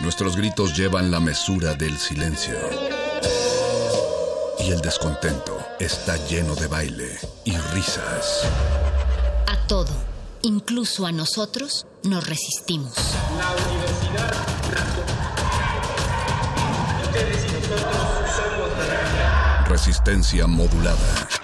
Nuestros gritos llevan la mesura del silencio. Y el descontento está lleno de baile y risas. A todo, incluso a nosotros, nos resistimos. La universidad Resistencia modulada.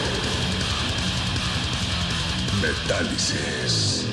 Metálisis.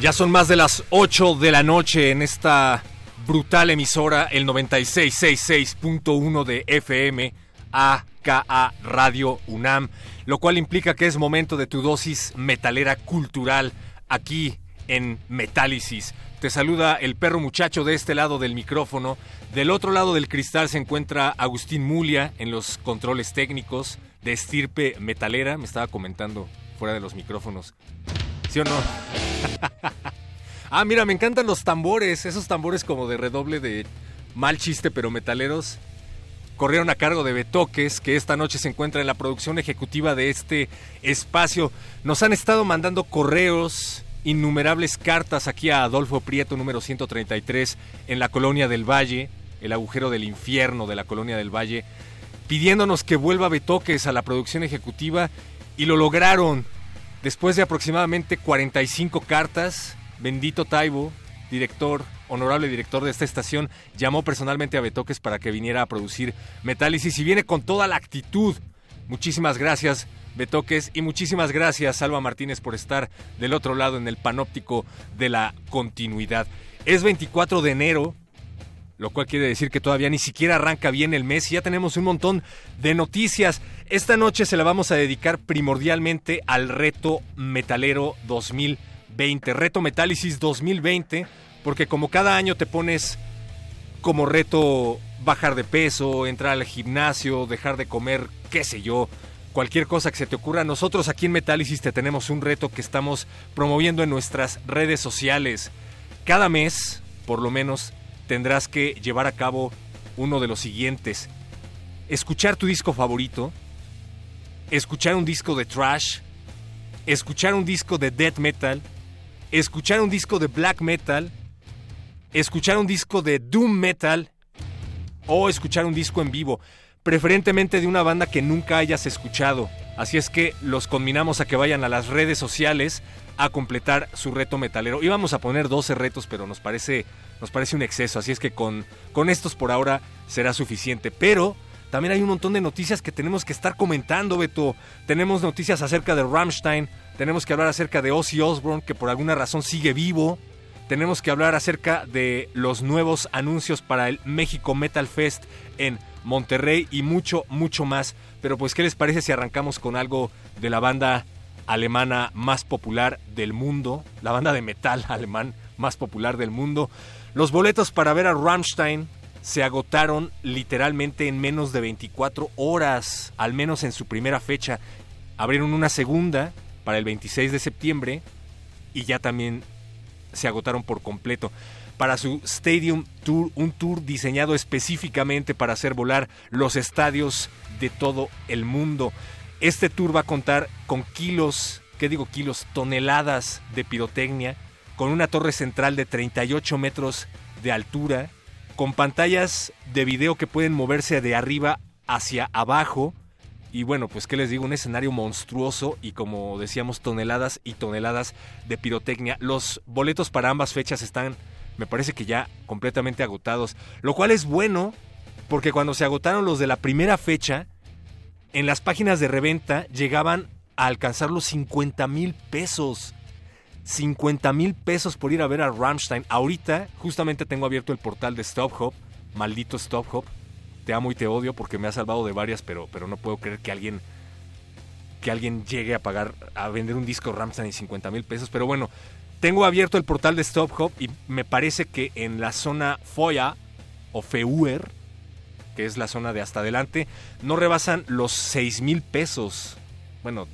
Ya son más de las 8 de la noche en esta brutal emisora, el 9666.1 de FM, AKA Radio UNAM, lo cual implica que es momento de tu dosis metalera cultural aquí en Metálisis. Te saluda el perro muchacho de este lado del micrófono. Del otro lado del cristal se encuentra Agustín Mulia en los controles técnicos de estirpe metalera. Me estaba comentando fuera de los micrófonos. ¿Sí o no? Ah, mira, me encantan los tambores, esos tambores como de redoble de mal chiste pero metaleros. Corrieron a cargo de Betoques, que esta noche se encuentra en la producción ejecutiva de este espacio. Nos han estado mandando correos, innumerables cartas aquí a Adolfo Prieto, número 133, en la Colonia del Valle, el agujero del infierno de la Colonia del Valle, pidiéndonos que vuelva Betoques a la producción ejecutiva y lo lograron. Después de aproximadamente 45 cartas, Bendito Taibo, director, honorable director de esta estación, llamó personalmente a Betoques para que viniera a producir Metálisis y viene con toda la actitud. Muchísimas gracias, Betoques, y muchísimas gracias, Salva Martínez, por estar del otro lado en el panóptico de la continuidad. Es 24 de enero, lo cual quiere decir que todavía ni siquiera arranca bien el mes y ya tenemos un montón de noticias. Esta noche se la vamos a dedicar primordialmente al reto metalero 2020 Reto Metálisis 2020, porque como cada año te pones como reto bajar de peso, entrar al gimnasio, dejar de comer, qué sé yo, cualquier cosa que se te ocurra, nosotros aquí en Metálisis te tenemos un reto que estamos promoviendo en nuestras redes sociales. Cada mes, por lo menos, tendrás que llevar a cabo uno de los siguientes. Escuchar tu disco favorito, escuchar un disco de trash, escuchar un disco de death metal, escuchar un disco de black metal, escuchar un disco de doom metal o escuchar un disco en vivo, preferentemente de una banda que nunca hayas escuchado. Así es que los combinamos a que vayan a las redes sociales a completar su reto metalero. Íbamos a poner 12 retos, pero nos parece, nos parece un exceso, así es que con, con estos por ahora será suficiente. Pero también hay un montón de noticias que tenemos que estar comentando, Beto. Tenemos noticias acerca de Rammstein, tenemos que hablar acerca de Ozzy Osbourne, que por alguna razón sigue vivo. Tenemos que hablar acerca de los nuevos anuncios para el México Metal Fest en Monterrey y mucho, mucho más. Pero pues, ¿qué les parece si arrancamos con algo de la banda alemana más popular del mundo? La banda de metal alemán más popular del mundo. Los boletos para ver a Rammstein se agotaron literalmente en menos de 24 horas, al menos en su primera fecha. Abrieron una segunda para el 26 de septiembre y ya también se agotaron por completo. Para su Stadium Tour, un tour diseñado específicamente para hacer volar los estadios de todo el mundo. Este tour va a contar con kilos, ¿qué digo kilos? Toneladas de pirotecnia, con una torre central de 38 metros de altura, con pantallas de video que pueden moverse de arriba hacia abajo. Y bueno, pues qué les digo, un escenario monstruoso y como decíamos, toneladas y toneladas de pirotecnia. Los boletos para ambas fechas están, me parece que ya completamente agotados, lo cual es bueno porque cuando se agotaron los de la primera fecha, en las páginas de reventa llegaban a alcanzar los 50 mil pesos. 50 mil pesos por ir a ver a Rammstein. Ahorita justamente tengo abierto el portal de StopHop, maldito StopHop. Te amo y te odio porque me ha salvado de varias, pero, pero no puedo creer que alguien que alguien llegue a pagar a vender un disco Rammstein en 50 mil pesos. Pero bueno, tengo abierto el portal de StopHop y me parece que en la zona Foya o Feuer, que es la zona de hasta adelante, no rebasan los 6 mil pesos. Bueno,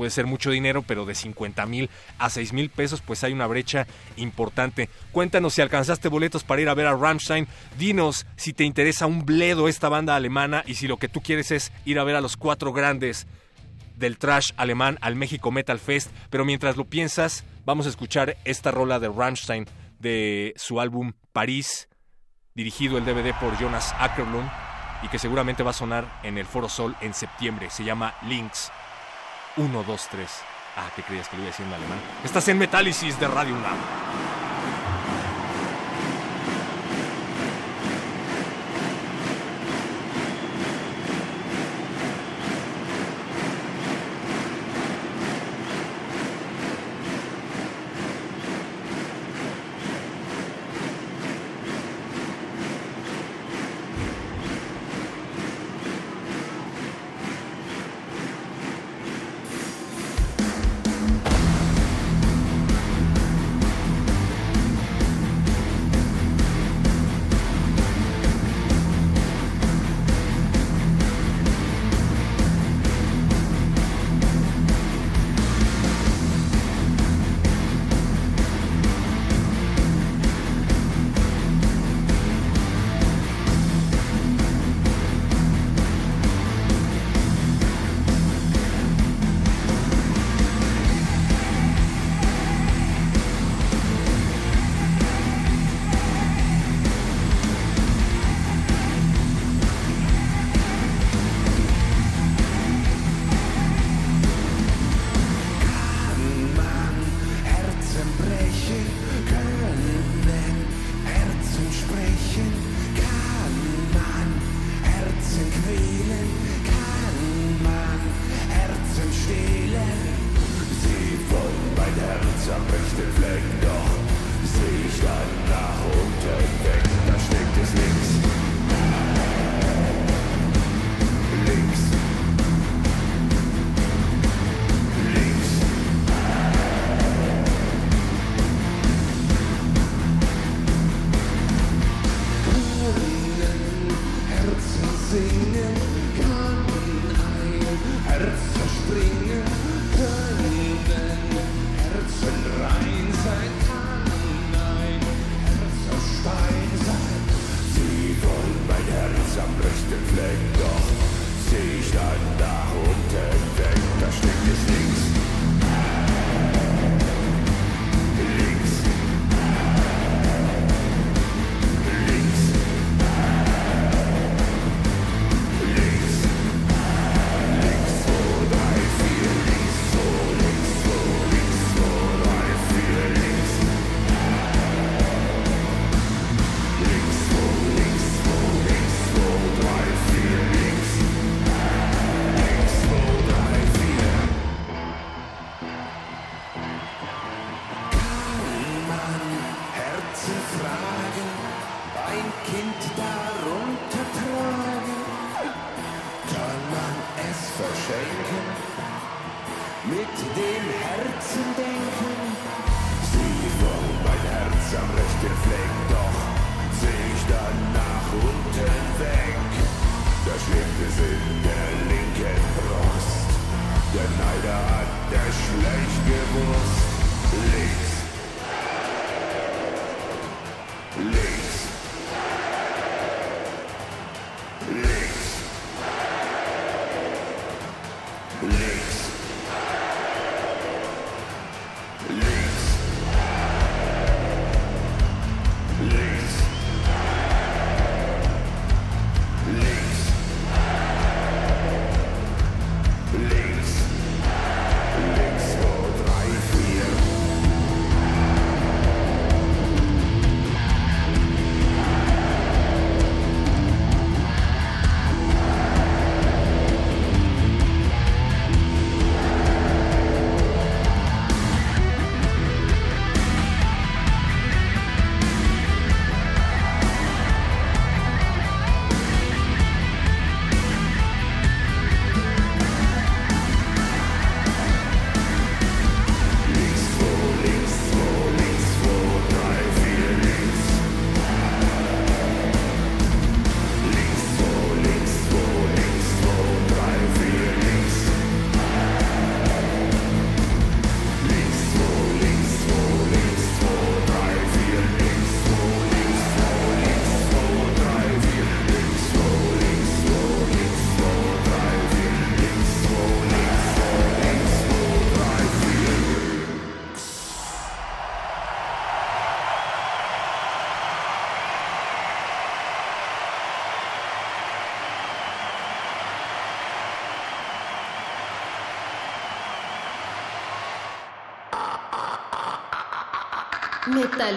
puede ser mucho dinero, pero de 50 mil a 6 mil pesos, pues hay una brecha importante. Cuéntanos si alcanzaste boletos para ir a ver a Rammstein. Dinos si te interesa un bledo esta banda alemana y si lo que tú quieres es ir a ver a los cuatro grandes del trash alemán al México Metal Fest. Pero mientras lo piensas, vamos a escuchar esta rola de Rammstein de su álbum París, dirigido el DVD por Jonas Ackerlund y que seguramente va a sonar en el Foro Sol en septiembre. Se llama Links. 1, 2, 3. Ah, ¿qué creías que lo iba a decir en alemán? Estás en Metálisis de Radio UNAM.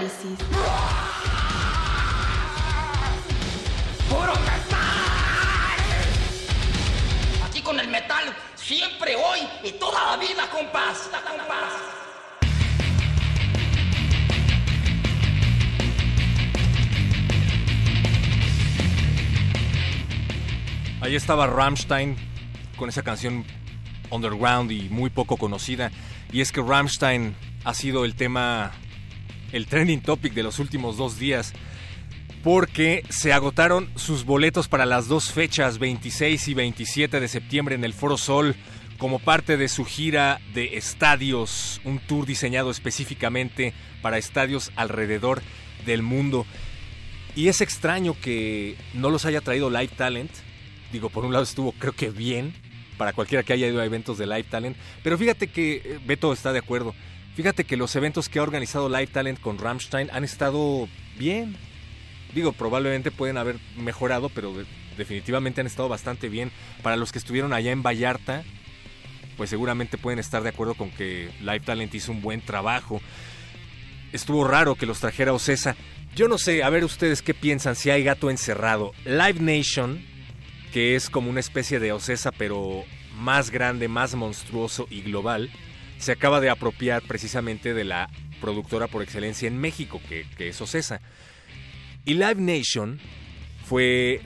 Metálisis. ¡Puro metal! Aquí con el metal, siempre, hoy y toda la vida, compás. compás. Ahí estaba Rammstein con esa canción underground y muy poco conocida. Y es que Rammstein ha sido el tema, el trending topic de los últimos dos días. Porque se agotaron sus boletos para las dos fechas, 26 y 27 de septiembre en el Foro Sol, como parte de su gira de estadios, un tour diseñado específicamente para estadios alrededor del mundo. Y es extraño que no los haya traído Live Talent. Digo, por un lado estuvo creo que bien, para cualquiera que haya ido a eventos de Live Talent. Pero fíjate que eh, Beto está de acuerdo. Fíjate que los eventos que ha organizado Live Talent con Rammstein han estado bien. Digo, probablemente pueden haber mejorado, pero definitivamente han estado bastante bien. Para los que estuvieron allá en Vallarta, pues seguramente pueden estar de acuerdo con que Live Talent hizo un buen trabajo. Estuvo raro que los trajera Ocesa. Yo no sé, a ver ustedes qué piensan si hay gato encerrado. Live Nation que es como una especie de Ocesa, pero más grande, más monstruoso y global, se acaba de apropiar precisamente de la productora por excelencia en México, que, que es Ocesa. Y Live Nation fue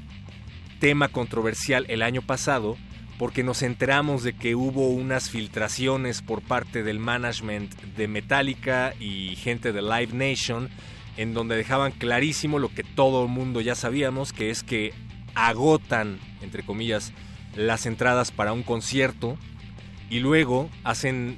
tema controversial el año pasado porque nos enteramos de que hubo unas filtraciones por parte del management de Metallica y gente de Live Nation en donde dejaban clarísimo lo que todo el mundo ya sabíamos, que es que agotan, entre comillas, las entradas para un concierto y luego hacen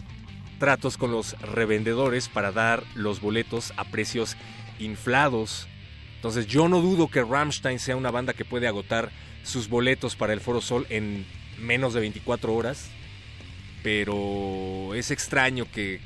tratos con los revendedores para dar los boletos a precios inflados. Entonces yo no dudo que Rammstein sea una banda que puede agotar sus boletos para el Foro Sol en menos de 24 horas, pero es extraño que,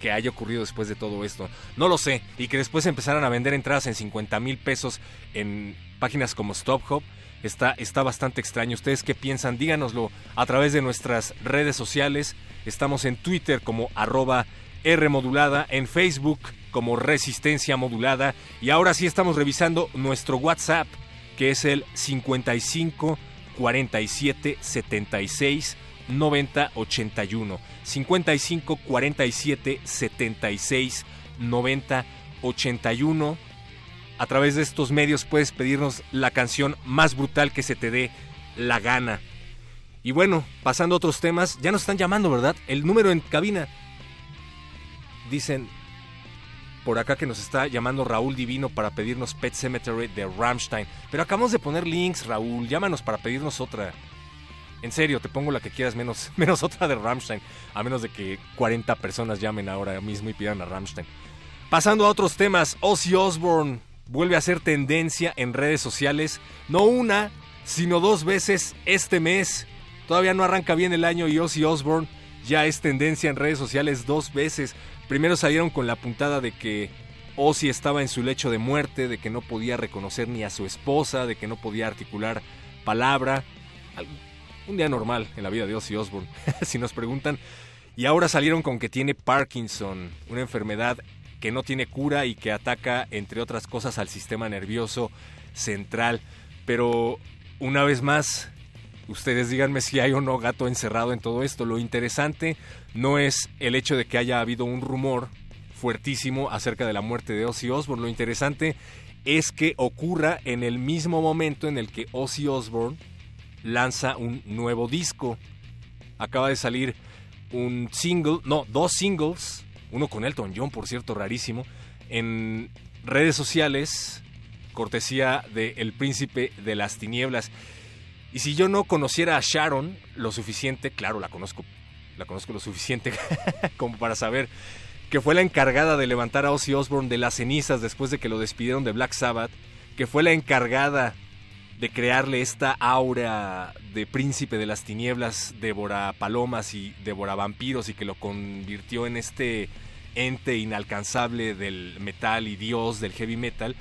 que haya ocurrido después de todo esto. No lo sé, y que después empezaran a vender entradas en 50 mil pesos en páginas como Stop Hop está, está bastante extraño. ¿Ustedes qué piensan? Díganoslo a través de nuestras redes sociales. Estamos en Twitter como arroba Rmodulada, en Facebook como Resistencia Modulada y ahora sí estamos revisando nuestro WhatsApp que es el 55 47 76 90 81 55 47 76 90 81 a través de estos medios puedes pedirnos la canción más brutal que se te dé la gana. Y bueno, pasando a otros temas, ya nos están llamando, ¿verdad? El número en cabina. Dicen por acá que nos está llamando Raúl Divino para pedirnos Pet Cemetery de Rammstein. Pero acabamos de poner links, Raúl. Llámanos para pedirnos otra. En serio, te pongo la que quieras menos, menos otra de Rammstein. A menos de que 40 personas llamen ahora mismo y pidan a Rammstein. Pasando a otros temas, Ozzy Osbourne vuelve a ser tendencia en redes sociales, no una, sino dos veces este mes. Todavía no arranca bien el año y Ozzy Osbourne ya es tendencia en redes sociales dos veces. Primero salieron con la puntada de que Ozzy estaba en su lecho de muerte, de que no podía reconocer ni a su esposa, de que no podía articular palabra. Un día normal en la vida de Ozzy Osbourne, si nos preguntan. Y ahora salieron con que tiene Parkinson, una enfermedad que no tiene cura y que ataca, entre otras cosas, al sistema nervioso central. Pero, una vez más, ustedes díganme si hay o no gato encerrado en todo esto. Lo interesante no es el hecho de que haya habido un rumor fuertísimo acerca de la muerte de Ozzy Osbourne. Lo interesante es que ocurra en el mismo momento en el que Ozzy Osbourne lanza un nuevo disco. Acaba de salir un single, no, dos singles uno con Elton John, por cierto, rarísimo, en redes sociales, cortesía de El Príncipe de las Tinieblas. Y si yo no conociera a Sharon lo suficiente, claro, la conozco, la conozco lo suficiente como para saber que fue la encargada de levantar a Ozzy Osbourne de las cenizas después de que lo despidieron de Black Sabbath, que fue la encargada de crearle esta aura de príncipe de las tinieblas, devora palomas y devora vampiros y que lo convirtió en este ente inalcanzable del metal y dios del heavy metal,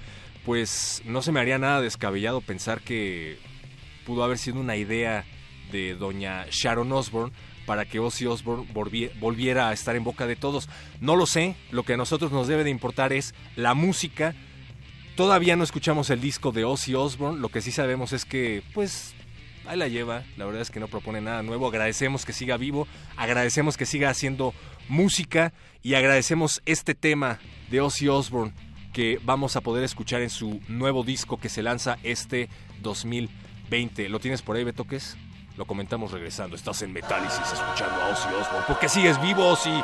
pues no se me haría nada descabellado pensar que pudo haber sido una idea de doña Sharon Osbourne para que Ozzy Osbourne volviera a estar en boca de todos. No lo sé, lo que a nosotros nos debe de importar es la música. Todavía no escuchamos el disco de Ozzy Osbourne, lo que sí sabemos es que, pues, ahí la lleva, la verdad es que no propone nada nuevo, agradecemos que siga vivo, agradecemos que siga haciendo música y agradecemos este tema de Ozzy Osbourne que vamos a poder escuchar en su nuevo disco que se lanza este 2020. ¿Lo tienes por ahí, Betoques? Lo comentamos regresando. Estás en Metálisis escuchando a Ozzy Osbourne. ¿Por qué sigues vivo, Ozzy?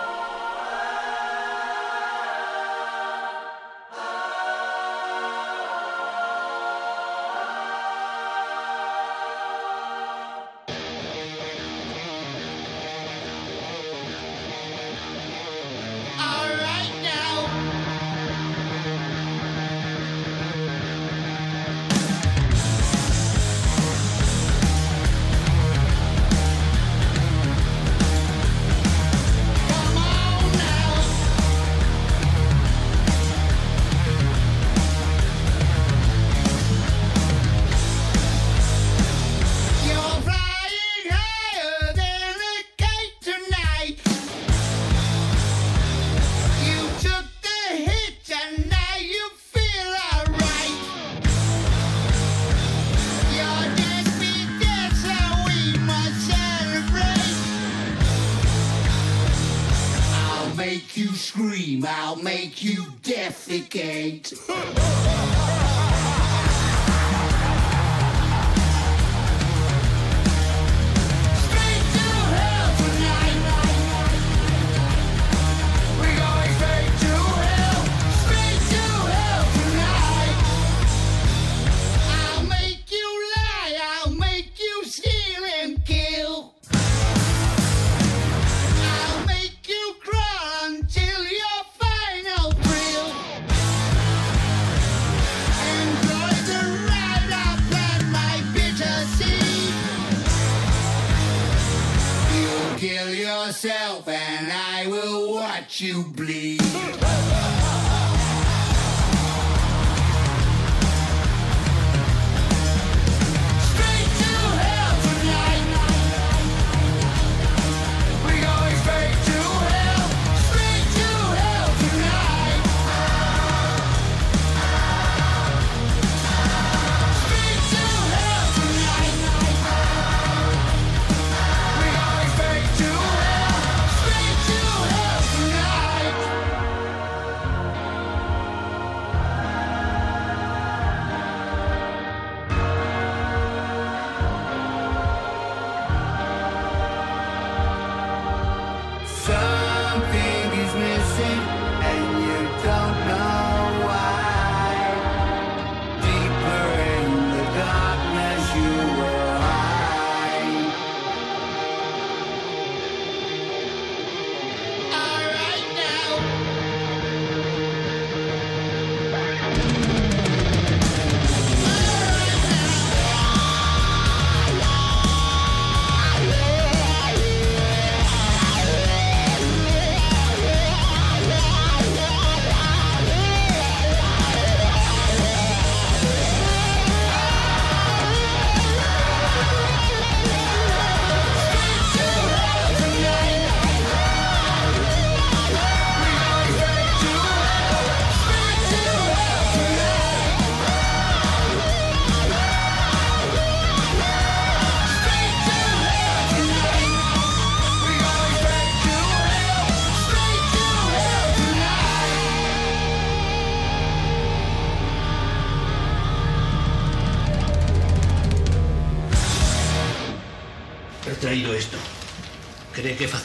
you bleed.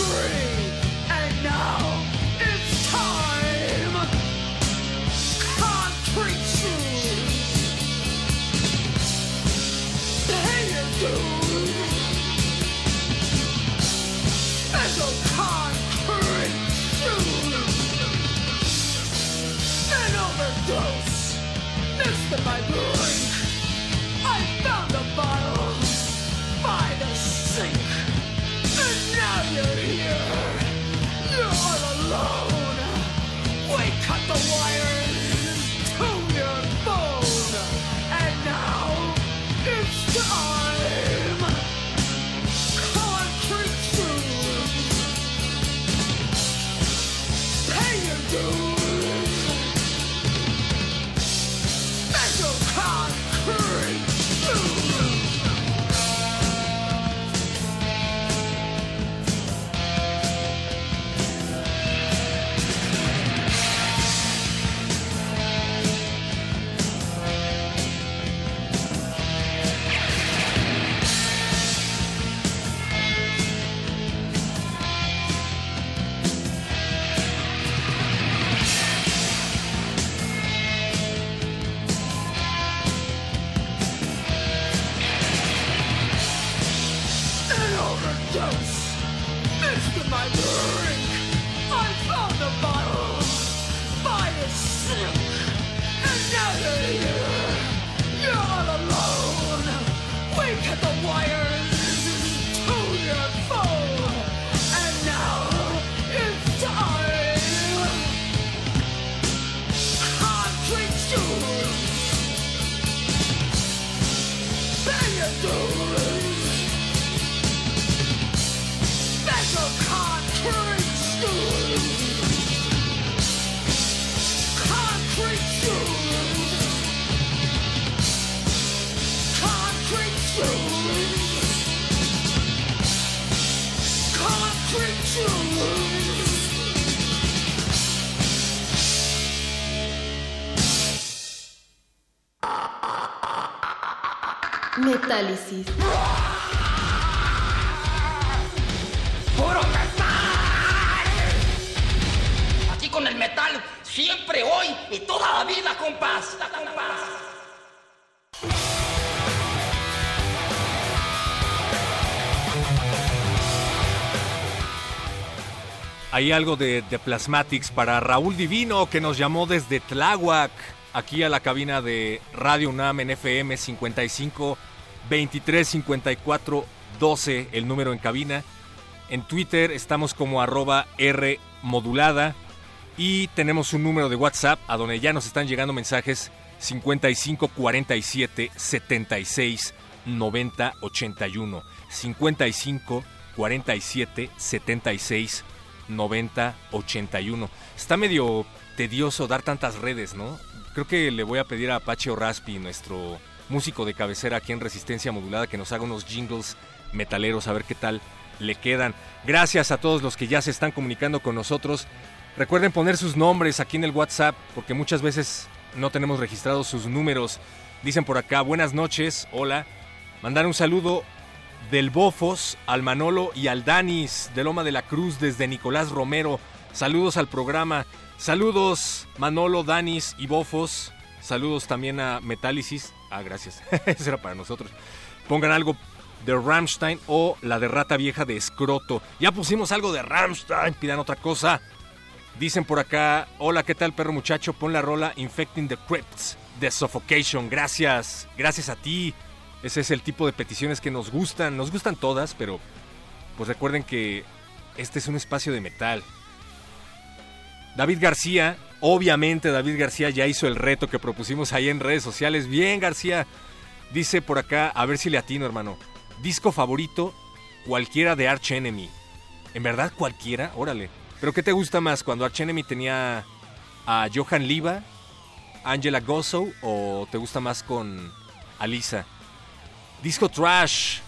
Metálisis. Hay algo de, de Plasmatics para Raúl Divino que nos llamó desde Tláhuac aquí a la cabina de Radio UNAM en FM 55 23 54 12, el número en cabina. En Twitter estamos como arroba R y tenemos un número de WhatsApp a donde ya nos están llegando mensajes 55 47 76 90 81 55 47 76 90 81 está medio tedioso dar tantas redes no creo que le voy a pedir a Apache Raspi nuestro músico de cabecera aquí en Resistencia Modulada, que nos haga unos jingles metaleros, a ver qué tal le quedan. Gracias a todos los que ya se están comunicando con nosotros. Recuerden poner sus nombres aquí en el WhatsApp, porque muchas veces no tenemos registrados sus números. Dicen por acá, buenas noches, hola. Mandar un saludo del Bofos al Manolo y al Danis de Loma de la Cruz desde Nicolás Romero. Saludos al programa. Saludos Manolo, Danis y Bofos. Saludos también a Metálisis. Ah, gracias. Eso era para nosotros. Pongan algo de Rammstein o la de Rata Vieja de Escroto. Ya pusimos algo de Rammstein, pidan otra cosa. Dicen por acá, hola, ¿qué tal perro muchacho? Pon la rola Infecting the Crypts de Suffocation. Gracias, gracias a ti. Ese es el tipo de peticiones que nos gustan. Nos gustan todas, pero pues recuerden que este es un espacio de metal. David García Obviamente David García ya hizo el reto que propusimos ahí en redes sociales. Bien, García. Dice por acá, a ver si le atino, hermano. Disco favorito, cualquiera de Arch Enemy. ¿En verdad cualquiera? Órale. ¿Pero qué te gusta más? ¿Cuando Arch Enemy tenía a Johan Liva, Angela Gozzo o te gusta más con Alisa? Disco Trash.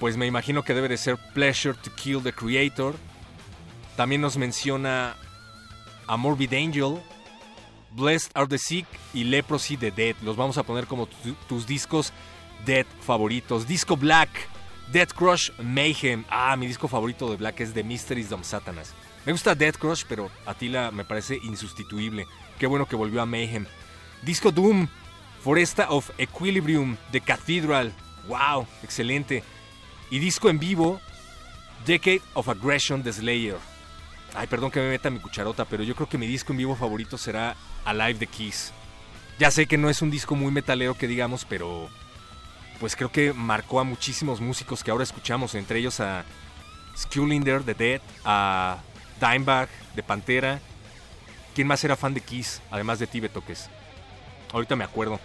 Pues me imagino que debe de ser Pleasure to Kill the Creator. También nos menciona a Morbid Angel, Blessed Are the Sick y Leprosy the Dead. Los vamos a poner como tus discos Dead favoritos. Disco Black, Dead Crush Mayhem. Ah, mi disco favorito de Black es The Mysteries of Satanas. Me gusta Dead Crush, pero Attila me parece insustituible. Qué bueno que volvió a Mayhem. Disco Doom, Foresta of Equilibrium, The Cathedral. Wow, excelente. Y disco en vivo, Decade of Aggression, The Slayer. Ay, perdón que me meta mi cucharota, pero yo creo que mi disco en vivo favorito será Alive the Kiss. Ya sé que no es un disco muy metalero que digamos, pero pues creo que marcó a muchísimos músicos que ahora escuchamos, entre ellos a Skullinder de Dead, a Dimebag de Pantera. ¿Quién más era fan de Kiss, además de Tibe Toques? Ahorita me acuerdo.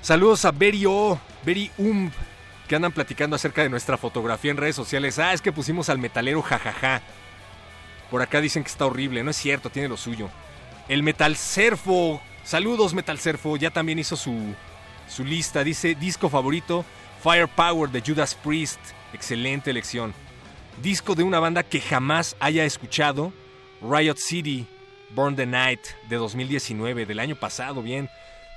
Saludos a Beri O, Beri Umb, que andan platicando acerca de nuestra fotografía en redes sociales. Ah, es que pusimos al metalero jajaja. Por acá dicen que está horrible, no es cierto, tiene lo suyo. El Metal Serfo, saludos Metal Serfo, ya también hizo su, su lista. Dice disco favorito, Firepower de Judas Priest. Excelente elección. Disco de una banda que jamás haya escuchado, Riot City, Burn the Night de 2019, del año pasado, bien.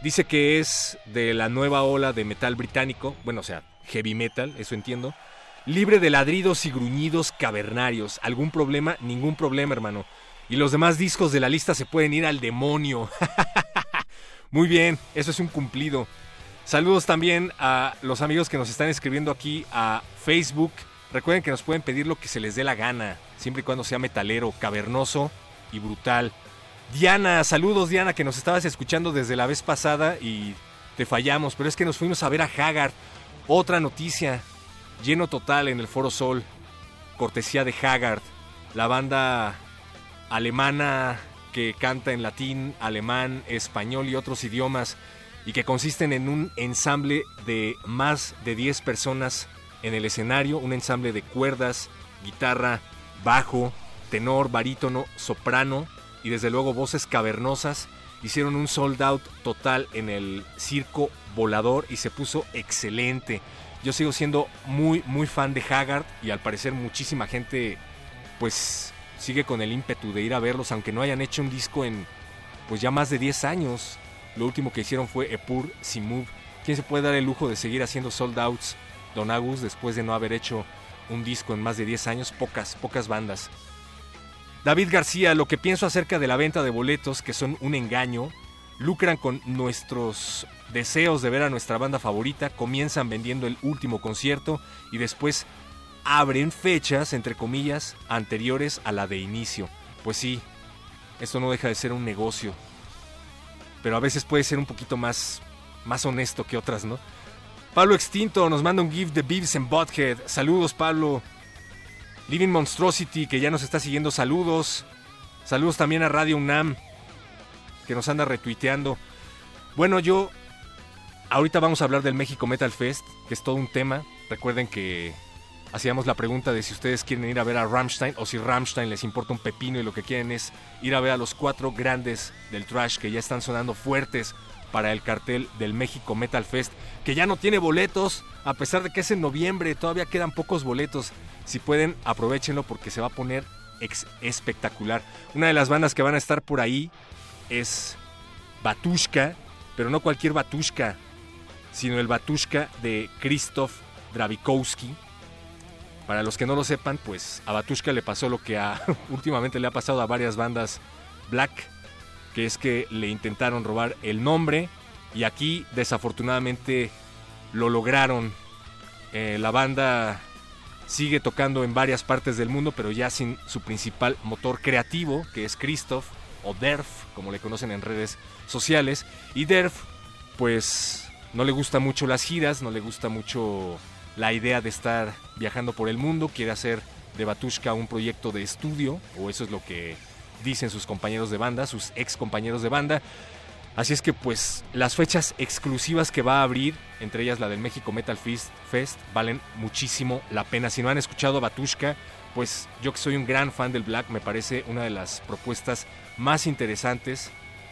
Dice que es de la nueva ola de metal británico, bueno, o sea, heavy metal, eso entiendo. Libre de ladridos y gruñidos cavernarios. ¿Algún problema? Ningún problema, hermano. Y los demás discos de la lista se pueden ir al demonio. Muy bien, eso es un cumplido. Saludos también a los amigos que nos están escribiendo aquí a Facebook. Recuerden que nos pueden pedir lo que se les dé la gana, siempre y cuando sea metalero, cavernoso y brutal. Diana, saludos Diana, que nos estabas escuchando desde la vez pasada y te fallamos, pero es que nos fuimos a ver a Haggard. Otra noticia, lleno total en el Foro Sol, cortesía de Haggard, la banda alemana que canta en latín, alemán, español y otros idiomas y que consisten en un ensamble de más de 10 personas en el escenario, un ensamble de cuerdas, guitarra, bajo, tenor, barítono, soprano y desde luego voces cavernosas. Hicieron un sold out total en el circo volador y se puso excelente. Yo sigo siendo muy muy fan de Haggard y al parecer muchísima gente pues sigue con el ímpetu de ir a verlos aunque no hayan hecho un disco en pues ya más de 10 años. Lo último que hicieron fue Epur Simove. ¿Quién se puede dar el lujo de seguir haciendo sold outs, Don Agus, después de no haber hecho un disco en más de 10 años? Pocas, pocas bandas. David García, lo que pienso acerca de la venta de boletos, que son un engaño, lucran con nuestros deseos de ver a nuestra banda favorita, comienzan vendiendo el último concierto y después abren fechas, entre comillas, anteriores a la de inicio. Pues sí, esto no deja de ser un negocio, pero a veces puede ser un poquito más, más honesto que otras, ¿no? Pablo Extinto nos manda un gift de Beavis and Butthead. Saludos, Pablo. Living Monstrosity, que ya nos está siguiendo, saludos. Saludos también a Radio UNAM, que nos anda retuiteando. Bueno, yo. Ahorita vamos a hablar del México Metal Fest, que es todo un tema. Recuerden que hacíamos la pregunta de si ustedes quieren ir a ver a Rammstein o si Rammstein les importa un pepino y lo que quieren es ir a ver a los cuatro grandes del trash que ya están sonando fuertes para el cartel del México Metal Fest, que ya no tiene boletos, a pesar de que es en noviembre, todavía quedan pocos boletos. Si pueden, aprovechenlo porque se va a poner espectacular. Una de las bandas que van a estar por ahí es Batushka, pero no cualquier Batushka, sino el Batushka de Krzysztof Dravikowski, para los que no lo sepan, pues a Batushka le pasó lo que últimamente le ha pasado a varias bandas black, que es que le intentaron robar el nombre y aquí desafortunadamente lo lograron. Eh, la banda sigue tocando en varias partes del mundo, pero ya sin su principal motor creativo, que es Christoph o Derf, como le conocen en redes sociales. Y Derf, pues no le gusta mucho las giras, no le gusta mucho la idea de estar viajando por el mundo, quiere hacer de Batushka un proyecto de estudio, o eso es lo que dicen sus compañeros de banda, sus ex compañeros de banda. Así es que pues las fechas exclusivas que va a abrir, entre ellas la del México Metal Fest, Fest valen muchísimo la pena. Si no han escuchado a Batushka, pues yo que soy un gran fan del Black, me parece una de las propuestas más interesantes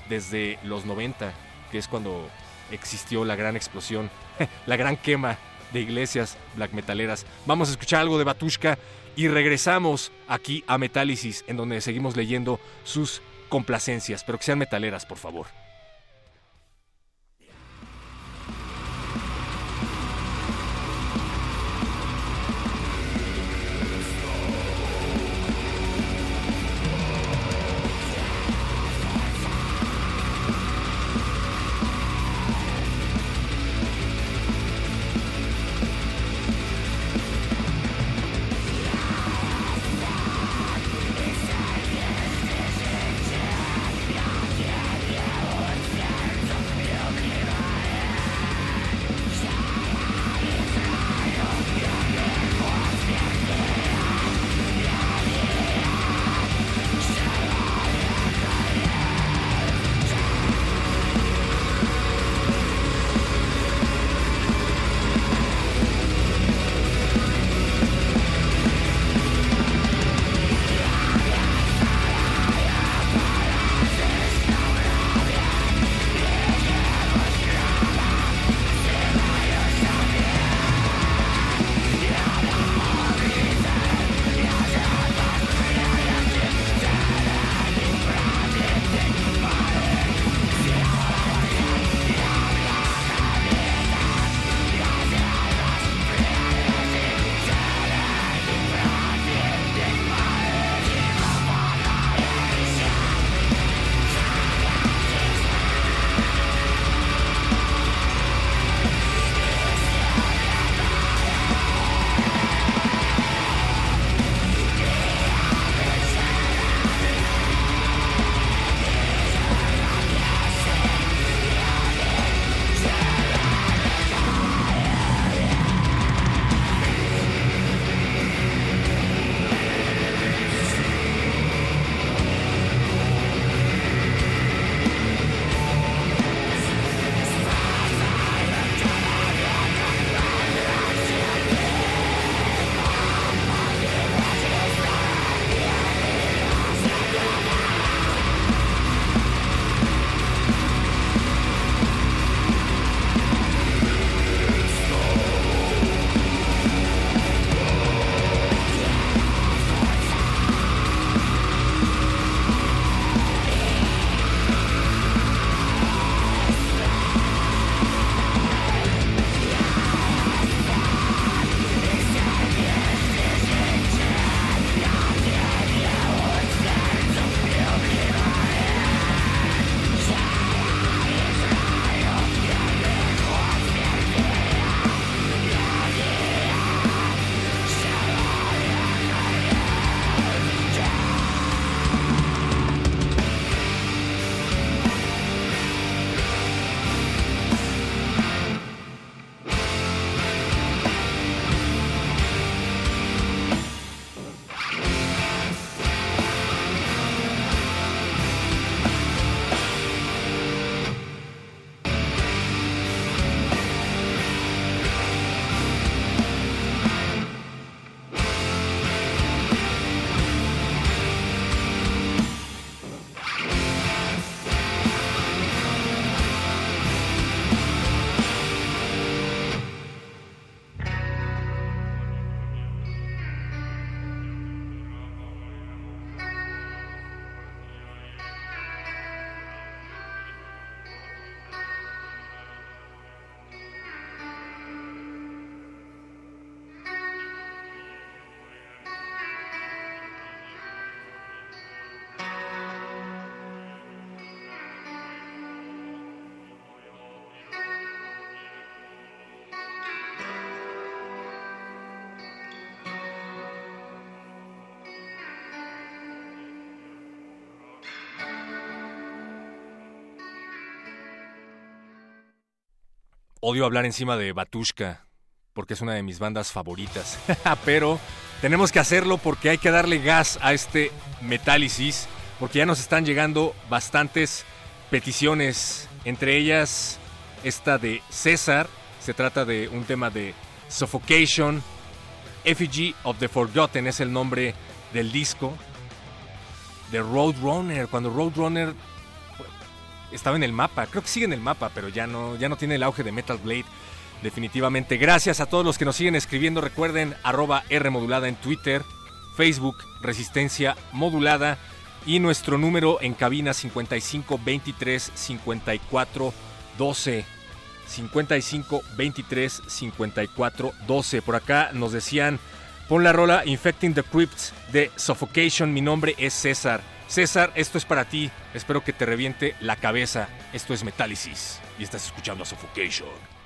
desde los 90, que es cuando existió la gran explosión, la gran quema de iglesias black metaleras. Vamos a escuchar algo de Batushka y regresamos aquí a Metálisis, en donde seguimos leyendo sus complacencias, pero que sean metaleras, por favor. Odio hablar encima de Batushka, porque es una de mis bandas favoritas. Pero tenemos que hacerlo porque hay que darle gas a este Metálisis, porque ya nos están llegando bastantes peticiones, entre ellas esta de César, se trata de un tema de Suffocation, Effigy of the Forgotten es el nombre del disco, de Roadrunner, cuando Roadrunner estaba en el mapa, creo que sigue en el mapa, pero ya no, ya no tiene el auge de Metal Blade. Definitivamente. Gracias a todos los que nos siguen escribiendo. Recuerden arroba R en Twitter, Facebook, Resistencia Modulada y nuestro número en cabina 55 23 54 12. 55 23 54 12. Por acá nos decían, pon la rola Infecting the Crypts de Suffocation. Mi nombre es César. César, esto es para ti. Espero que te reviente la cabeza. Esto es Metálisis y estás escuchando a Suffocation.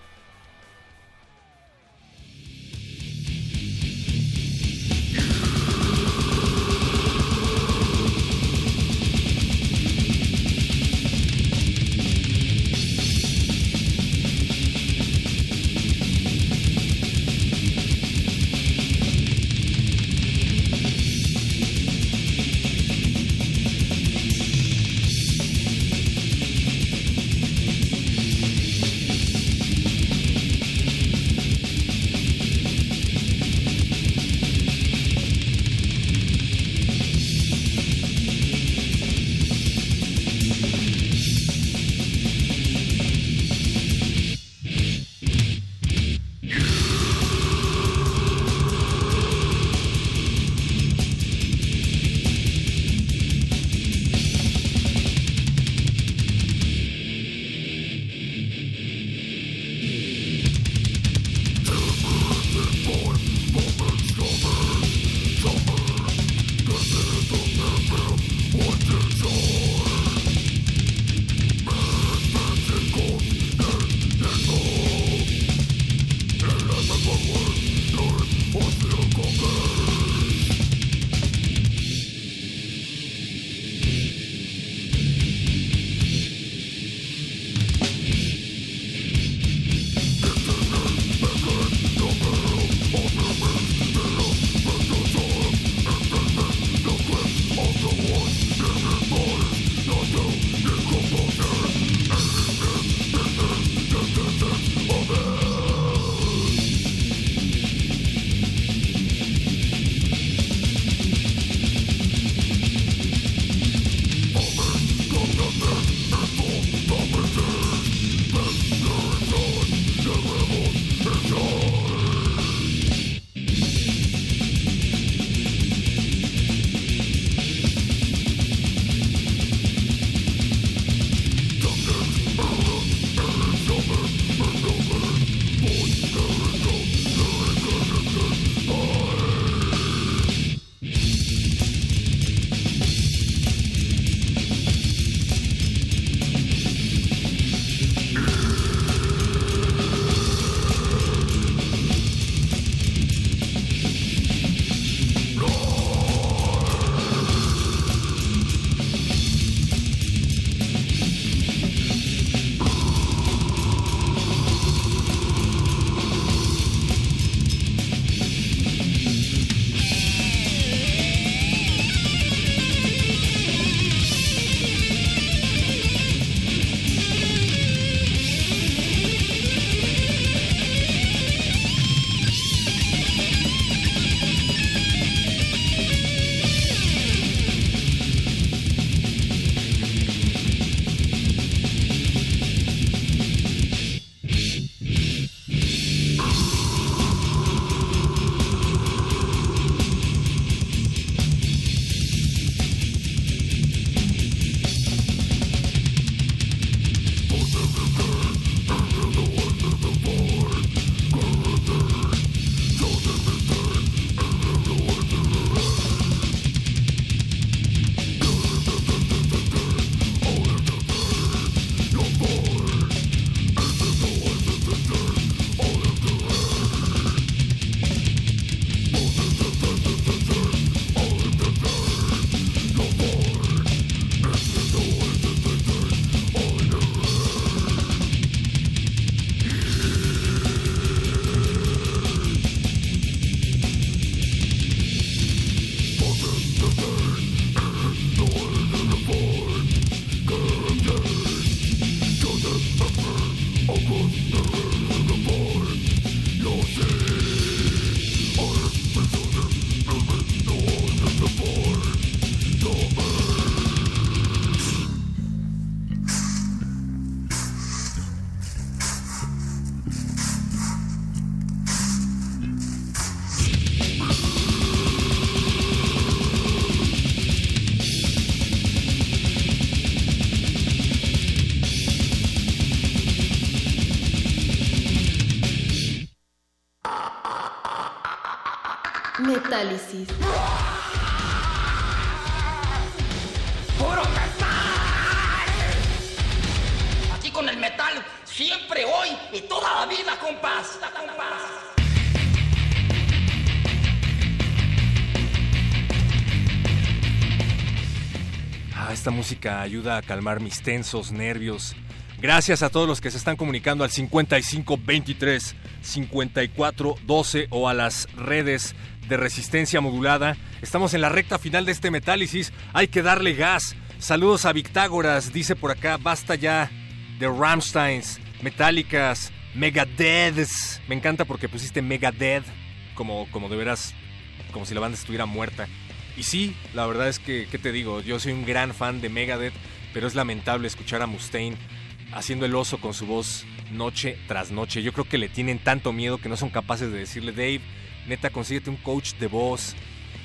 ¡Puro metal! Aquí con el metal, siempre, hoy y toda la vida, compás. compás. Ah, esta música ayuda a calmar mis tensos nervios. Gracias a todos los que se están comunicando al 5523 5412 o a las redes de resistencia modulada. Estamos en la recta final de este Metálisis. Hay que darle gas. Saludos a Victágoras, dice por acá, basta ya de Ramsteins, Metálicas, Megadeths. Me encanta porque pusiste Megadeth como, como de veras, como si la banda estuviera muerta. Y sí, la verdad es que, ¿qué te digo? Yo soy un gran fan de Megadeth, pero es lamentable escuchar a Mustaine haciendo el oso con su voz noche tras noche. Yo creo que le tienen tanto miedo que no son capaces de decirle, Dave, neta, consíguete un coach de voz.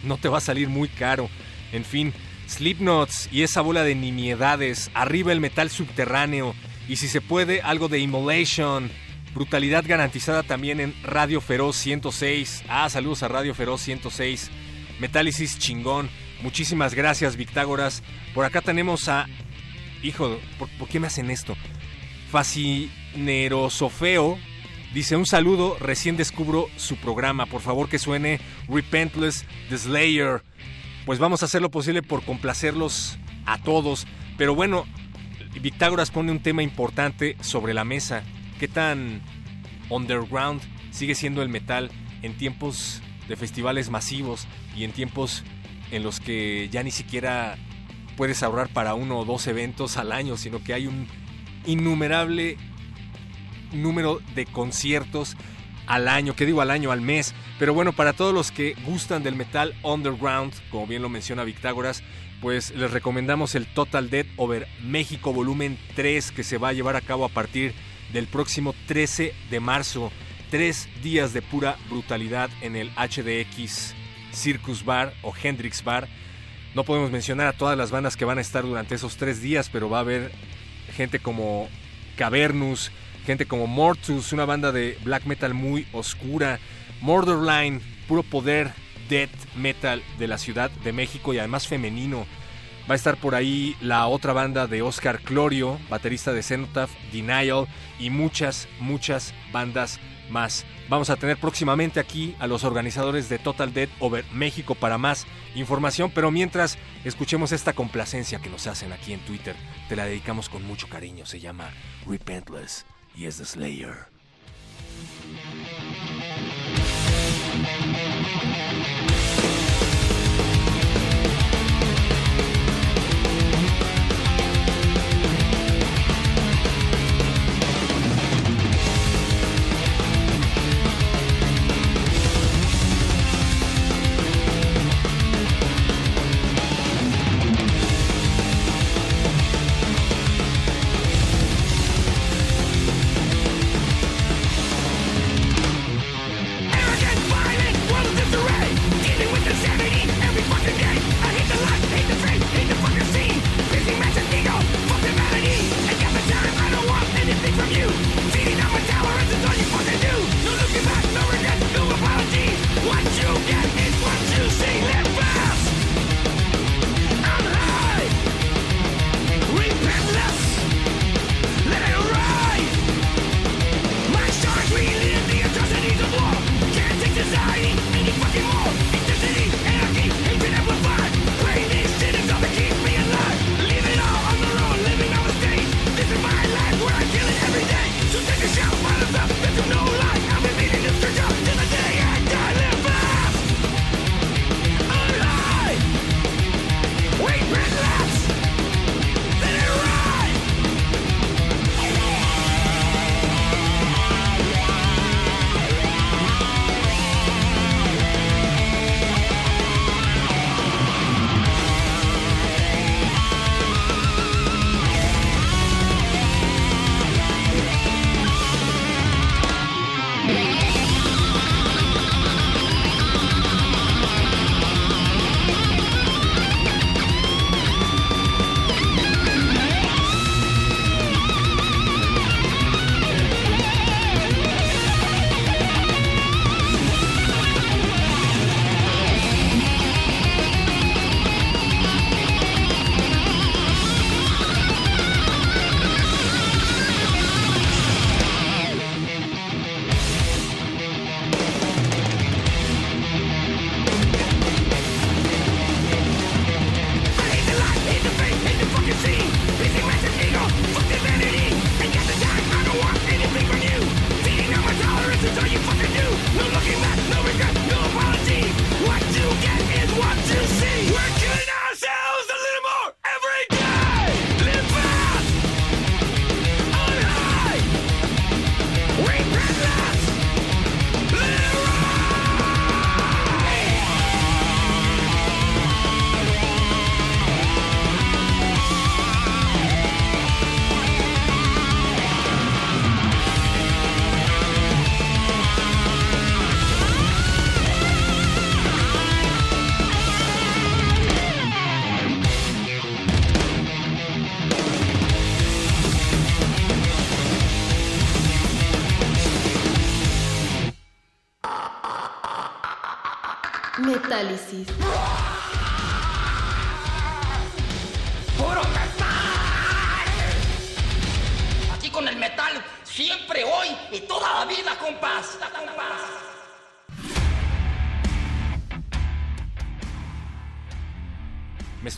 No te va a salir muy caro. En fin, Slipknots y esa bola de nimiedades. Arriba el metal subterráneo. Y si se puede, algo de Immolation. Brutalidad garantizada también en Radio Feroz 106. Ah, saludos a Radio Feroz 106. Metálisis chingón. Muchísimas gracias, Victágoras. Por acá tenemos a. Hijo, ¿por, ¿por qué me hacen esto? Fascinerosofeo Dice un saludo, recién descubro su programa. Por favor que suene Repentless The Slayer. Pues vamos a hacer lo posible por complacerlos a todos. Pero bueno, Victágoras pone un tema importante sobre la mesa. ¿Qué tan underground sigue siendo el metal en tiempos de festivales masivos y en tiempos en los que ya ni siquiera puedes ahorrar para uno o dos eventos al año, sino que hay un innumerable número de conciertos al año, que digo al año, al mes. Pero bueno, para todos los que gustan del metal underground, como bien lo menciona Victágoras, pues les recomendamos el Total Dead Over México Volumen 3 que se va a llevar a cabo a partir del próximo 13 de marzo. Tres días de pura brutalidad en el HDX Circus Bar o Hendrix Bar. No podemos mencionar a todas las bandas que van a estar durante esos tres días, pero va a haber gente como Cavernus, gente como Mortus, una banda de black metal muy oscura, Murderline, puro poder death metal de la Ciudad de México y además femenino. Va a estar por ahí la otra banda de Oscar Clorio, baterista de Cenotaph, Denial y muchas, muchas bandas más. Vamos a tener próximamente aquí a los organizadores de Total Dead Over México para más información, pero mientras escuchemos esta complacencia que nos hacen aquí en Twitter, te la dedicamos con mucho cariño, se llama Repentless y es The Slayer.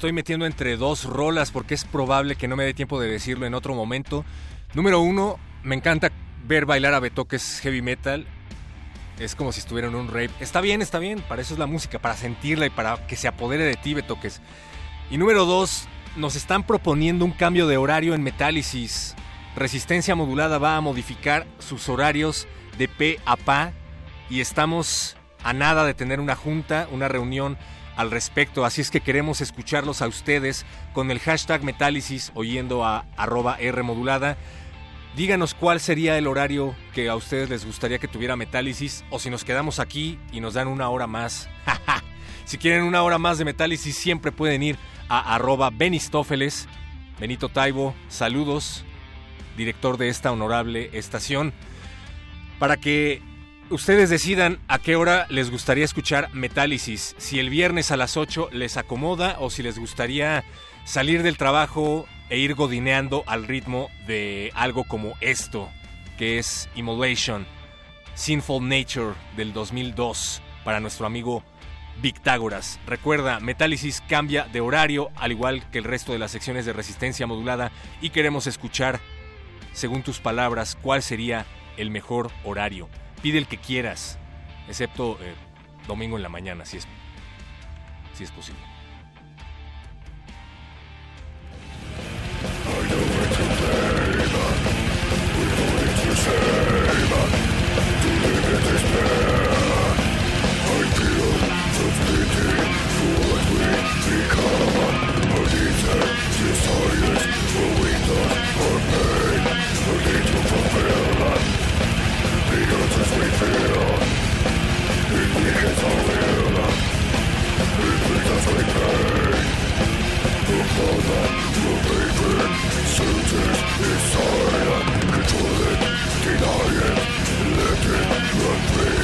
Estoy metiendo entre dos rolas porque es probable que no me dé tiempo de decirlo en otro momento. Número uno, me encanta ver bailar a Betoques heavy metal. Es como si estuviera en un rave. Está bien, está bien, para eso es la música, para sentirla y para que se apodere de ti, Betoques. Y número dos, nos están proponiendo un cambio de horario en Metálisis. Resistencia modulada va a modificar sus horarios de P a PA y estamos a nada de tener una junta, una reunión al respecto, así es que queremos escucharlos a ustedes con el hashtag Metálisis oyendo a arroba R. Díganos cuál sería el horario que a ustedes les gustaría que tuviera Metálisis o si nos quedamos aquí y nos dan una hora más. si quieren una hora más de Metálisis siempre pueden ir a arroba Benistófeles. Benito Taibo, saludos, director de esta honorable estación, para que ustedes decidan a qué hora les gustaría escuchar Metálisis, si el viernes a las 8 les acomoda o si les gustaría salir del trabajo e ir godineando al ritmo de algo como esto, que es Immolation, Sinful Nature del 2002, para nuestro amigo Victágoras. Recuerda, Metálisis cambia de horario, al igual que el resto de las secciones de resistencia modulada, y queremos escuchar, según tus palabras, cuál sería el mejor horario. Pide el que quieras, excepto eh, domingo en la mañana, si es, si es posible. Desire, control it, deny it, let it run free.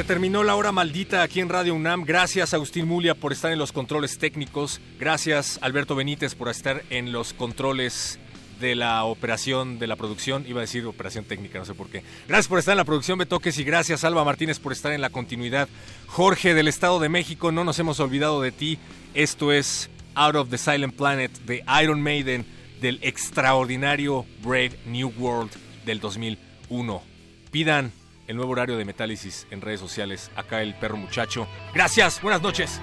Se terminó la hora maldita aquí en Radio UNAM. Gracias Agustín Mulia por estar en los controles técnicos. Gracias Alberto Benítez por estar en los controles de la operación de la producción. Iba a decir operación técnica, no sé por qué. Gracias por estar en la producción Betoques y gracias Alba Martínez por estar en la continuidad. Jorge del Estado de México, no nos hemos olvidado de ti. Esto es Out of the Silent Planet de Iron Maiden del extraordinario Brave New World del 2001. Pidan el nuevo horario de Metálisis en redes sociales. Acá el perro muchacho. Gracias, buenas noches.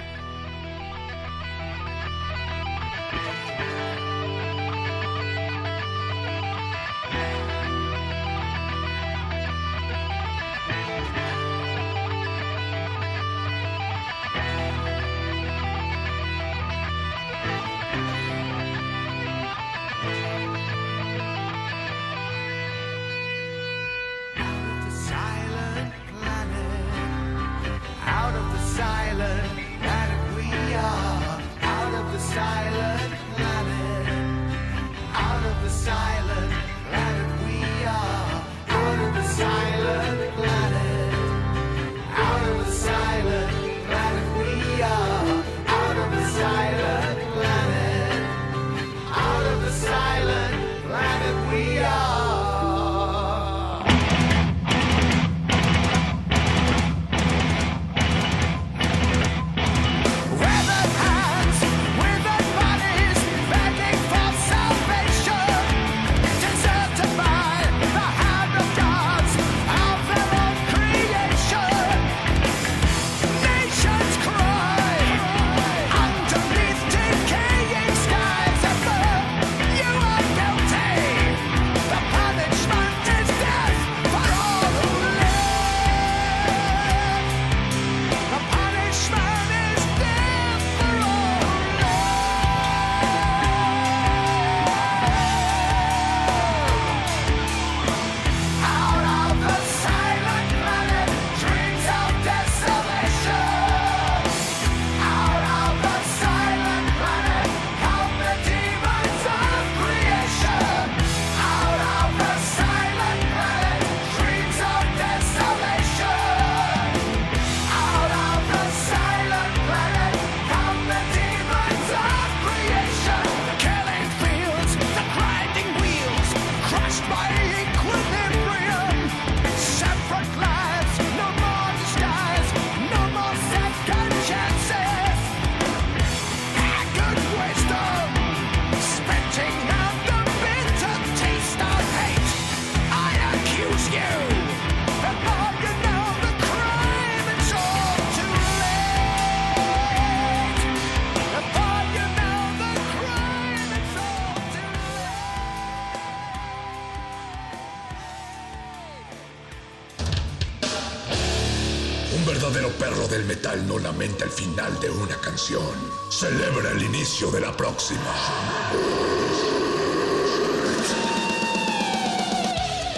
Celebra el inicio de la próxima.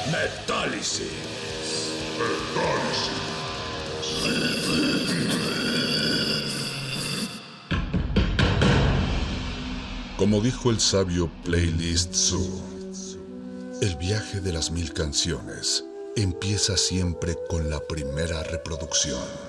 Metálisis. Como dijo el sabio Playlist Zoo, el viaje de las mil canciones empieza siempre con la primera reproducción.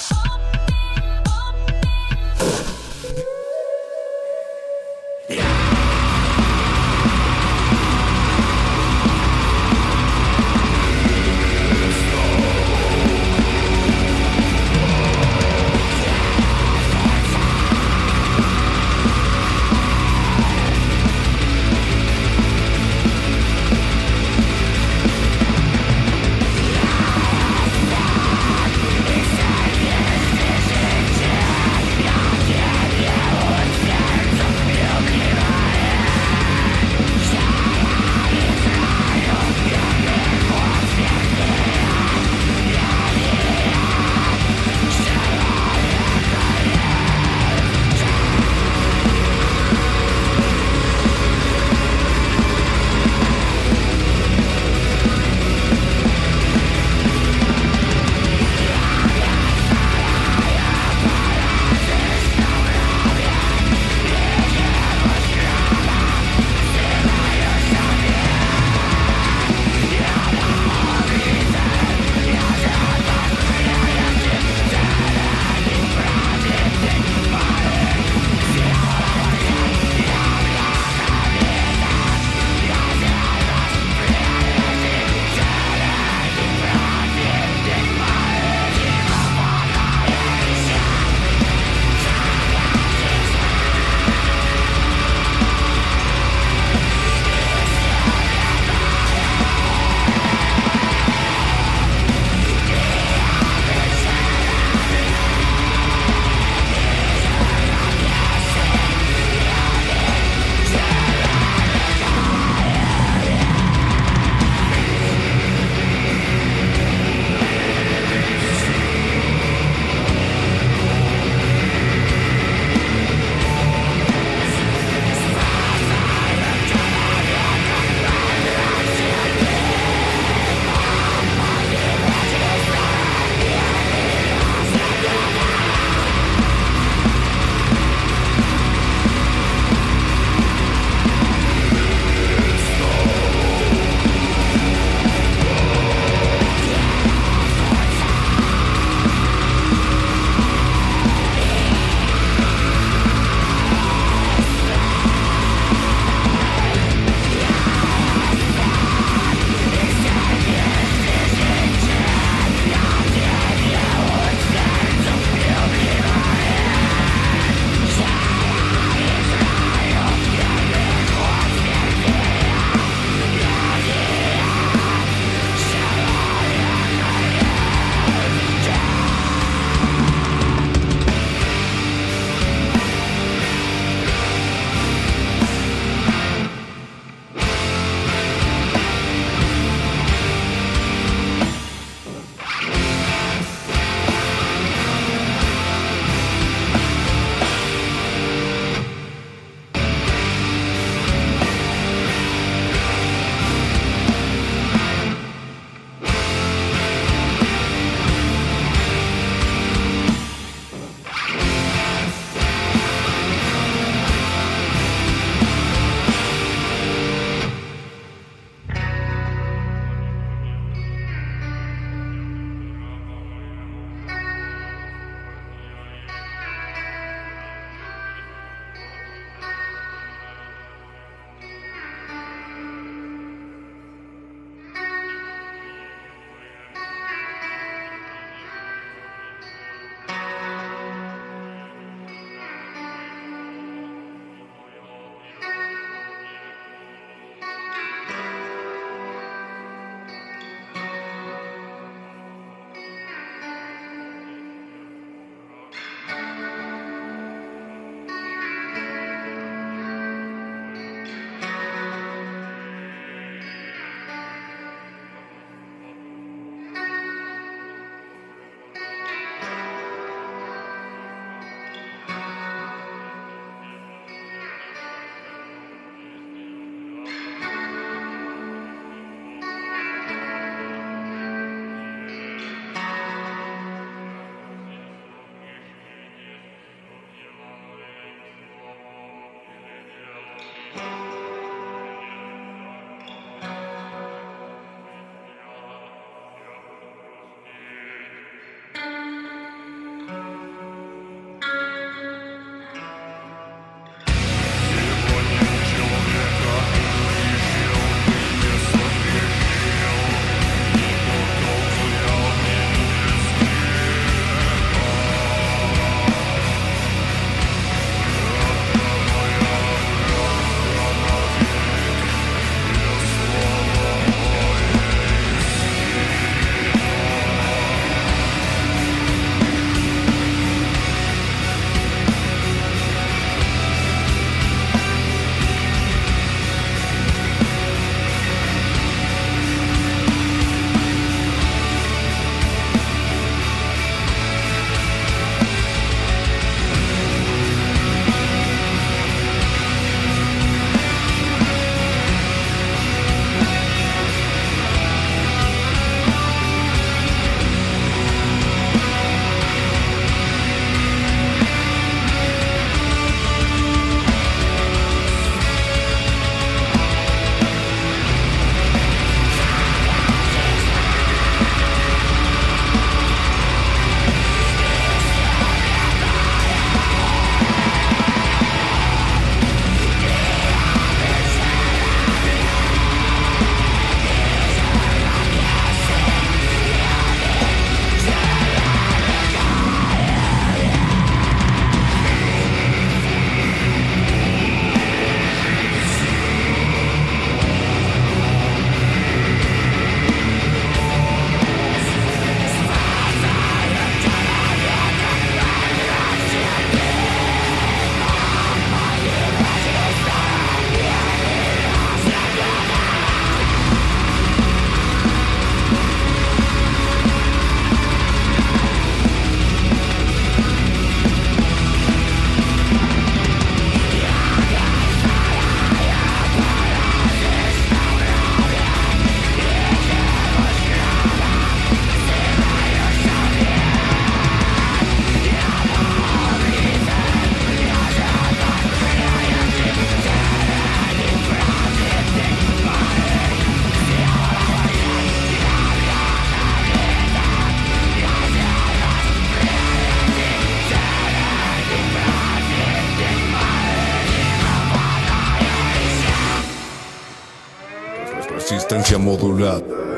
Resistencia modulada.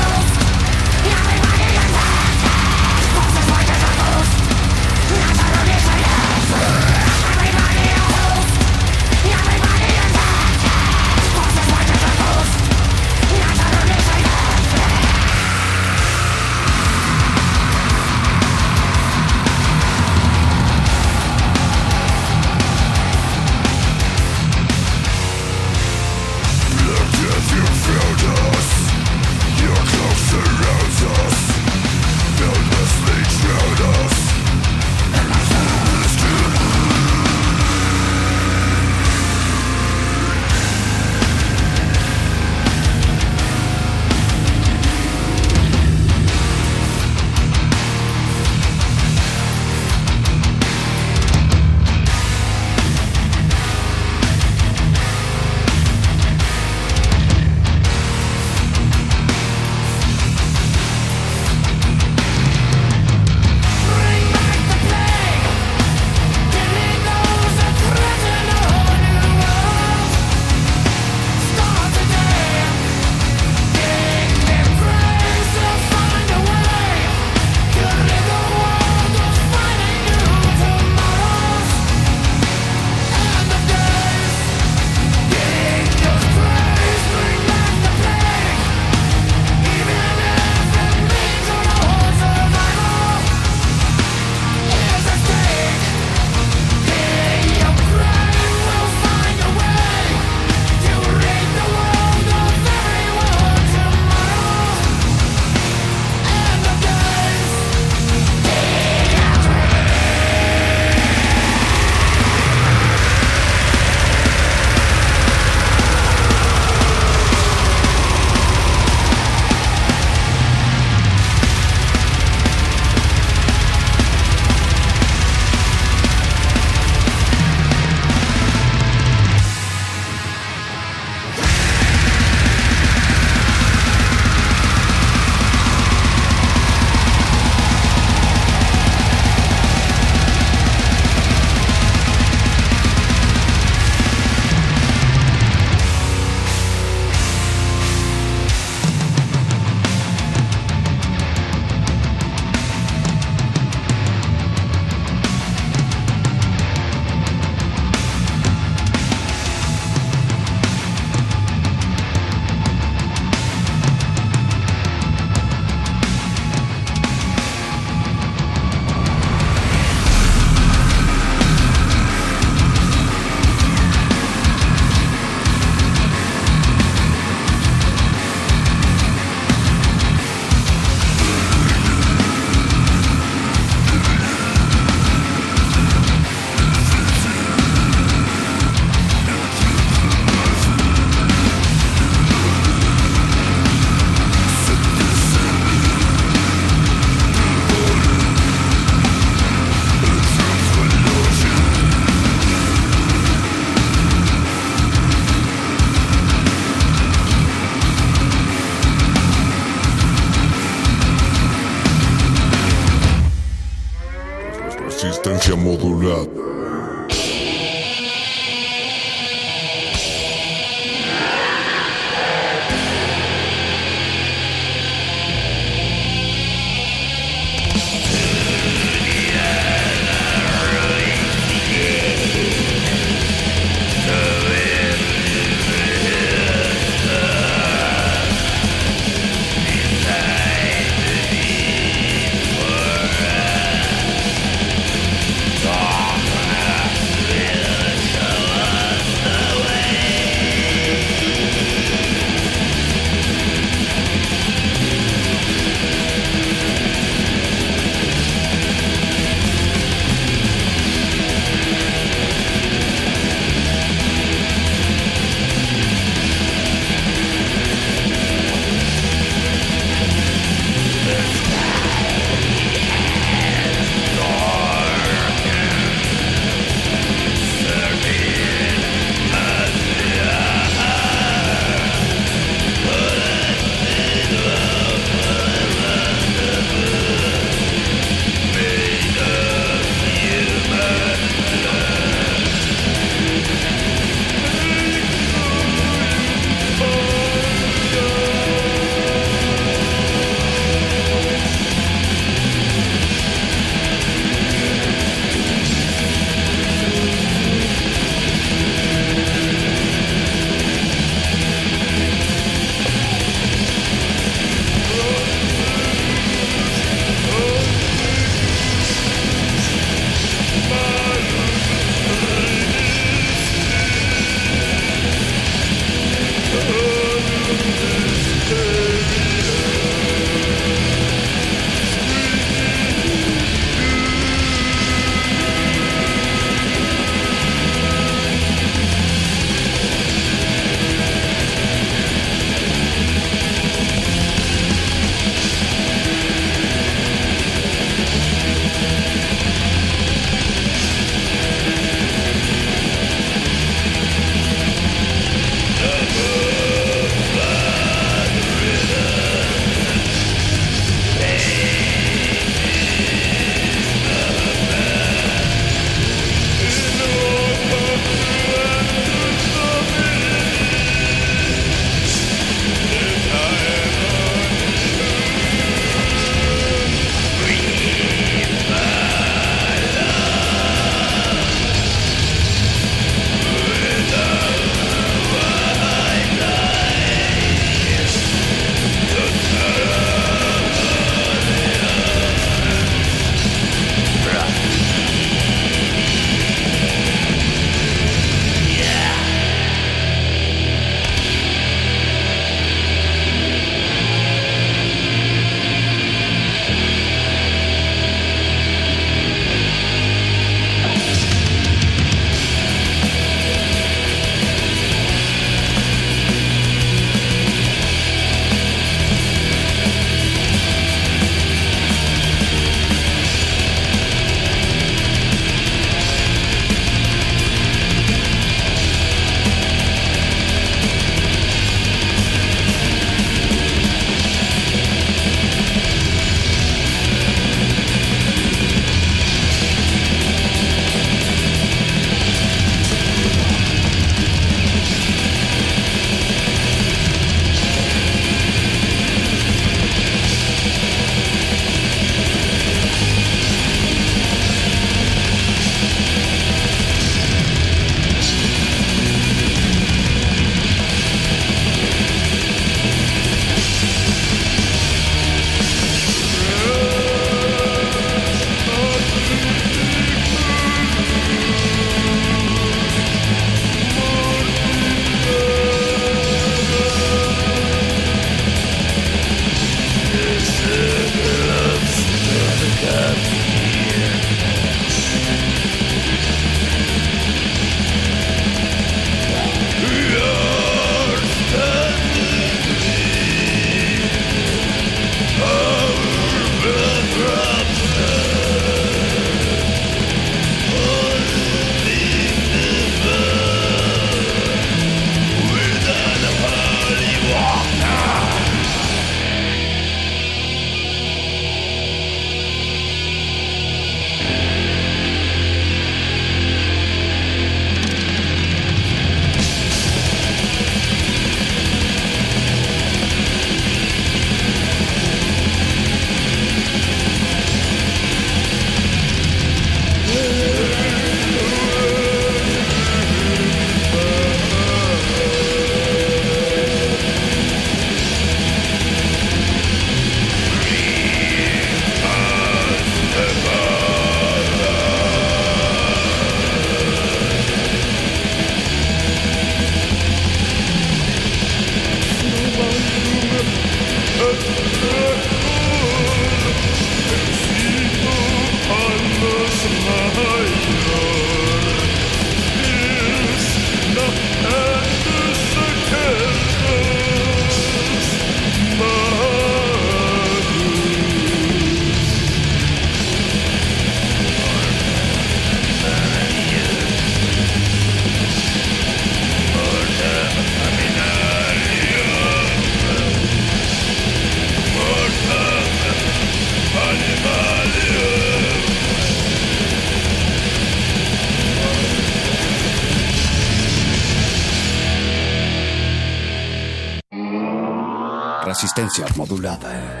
Resistencia modulada.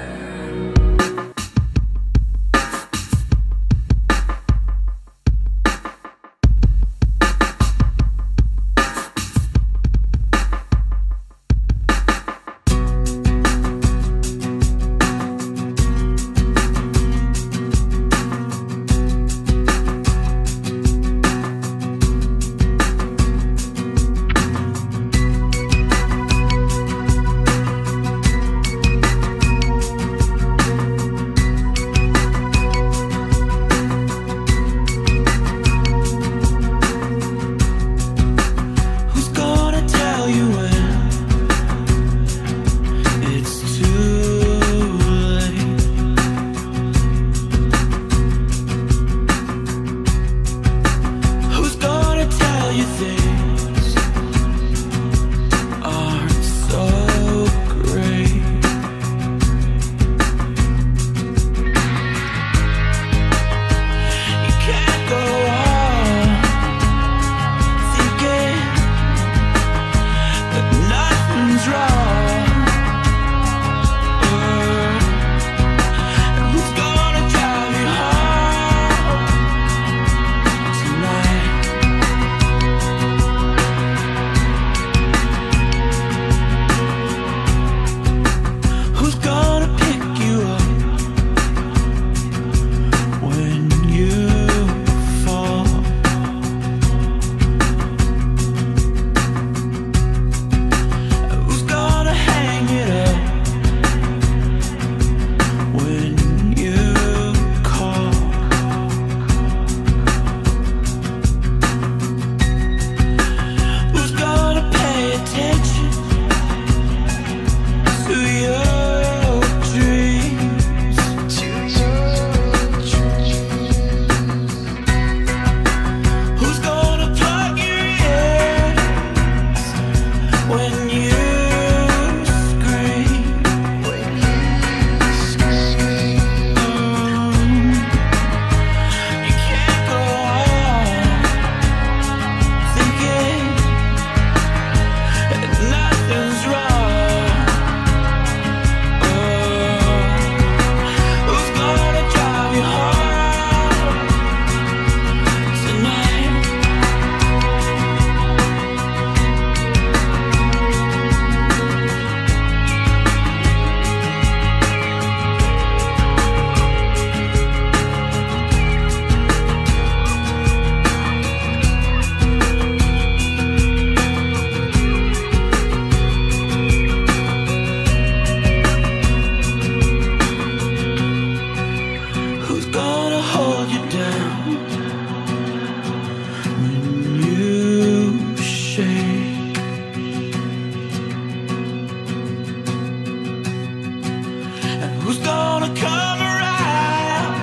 Who's gonna come around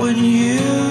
when you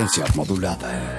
resistencia modulada.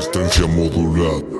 Resistencia modulada.